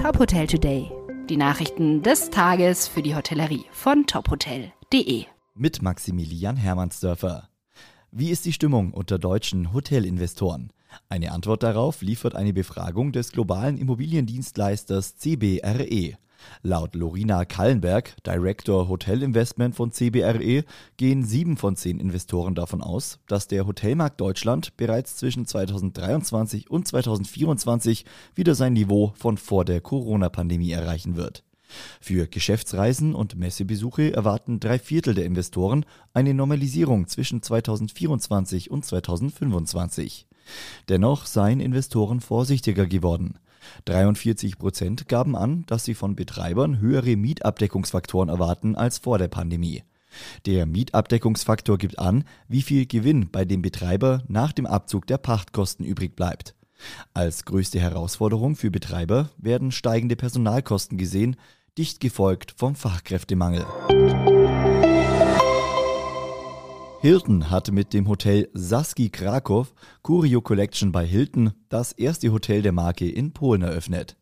Top Hotel Today. Die Nachrichten des Tages für die Hotellerie von tophotel.de. Mit Maximilian Hermannsdörfer. Wie ist die Stimmung unter deutschen Hotelinvestoren? Eine Antwort darauf liefert eine Befragung des globalen Immobiliendienstleisters CBRE. Laut Lorina Kallenberg, Director Hotel Investment von CBRE, gehen sieben von zehn Investoren davon aus, dass der Hotelmarkt Deutschland bereits zwischen 2023 und 2024 wieder sein Niveau von vor der Corona-Pandemie erreichen wird. Für Geschäftsreisen und Messebesuche erwarten drei Viertel der Investoren eine Normalisierung zwischen 2024 und 2025. Dennoch seien Investoren vorsichtiger geworden. 43 Prozent gaben an, dass sie von Betreibern höhere Mietabdeckungsfaktoren erwarten als vor der Pandemie. Der Mietabdeckungsfaktor gibt an, wie viel Gewinn bei dem Betreiber nach dem Abzug der Pachtkosten übrig bleibt. Als größte Herausforderung für Betreiber werden steigende Personalkosten gesehen, dicht gefolgt vom Fachkräftemangel. Hilton hat mit dem Hotel Saski Krakow Curio Collection bei Hilton das erste Hotel der Marke in Polen eröffnet.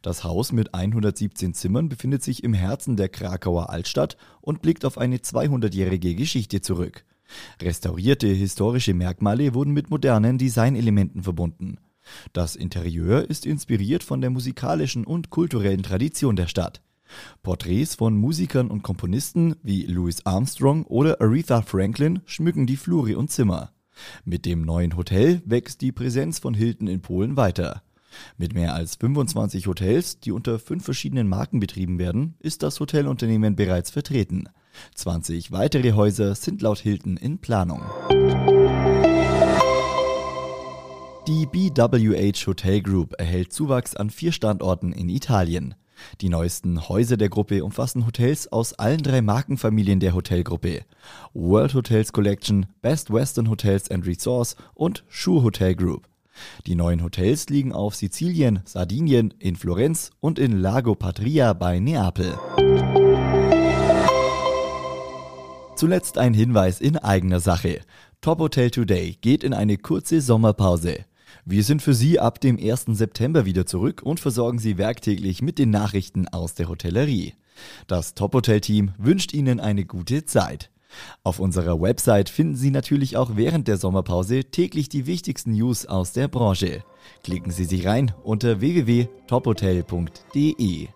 Das Haus mit 117 Zimmern befindet sich im Herzen der Krakauer Altstadt und blickt auf eine 200-jährige Geschichte zurück. Restaurierte historische Merkmale wurden mit modernen Designelementen verbunden. Das Interieur ist inspiriert von der musikalischen und kulturellen Tradition der Stadt. Porträts von Musikern und Komponisten wie Louis Armstrong oder Aretha Franklin schmücken die Flure und Zimmer. Mit dem neuen Hotel wächst die Präsenz von Hilton in Polen weiter. Mit mehr als 25 Hotels, die unter fünf verschiedenen Marken betrieben werden, ist das Hotelunternehmen bereits vertreten. 20 weitere Häuser sind laut Hilton in Planung. Die BWH Hotel Group erhält Zuwachs an vier Standorten in Italien. Die neuesten Häuser der Gruppe umfassen Hotels aus allen drei Markenfamilien der Hotelgruppe. World Hotels Collection, Best Western Hotels and Resorts und Schuh Hotel Group. Die neuen Hotels liegen auf Sizilien, Sardinien, in Florenz und in Lago Patria bei Neapel. Zuletzt ein Hinweis in eigener Sache. Top Hotel Today geht in eine kurze Sommerpause. Wir sind für Sie ab dem 1. September wieder zurück und versorgen Sie werktäglich mit den Nachrichten aus der Hotellerie. Das Top Hotel Team wünscht Ihnen eine gute Zeit. Auf unserer Website finden Sie natürlich auch während der Sommerpause täglich die wichtigsten News aus der Branche. Klicken Sie sich rein unter www.tophotel.de.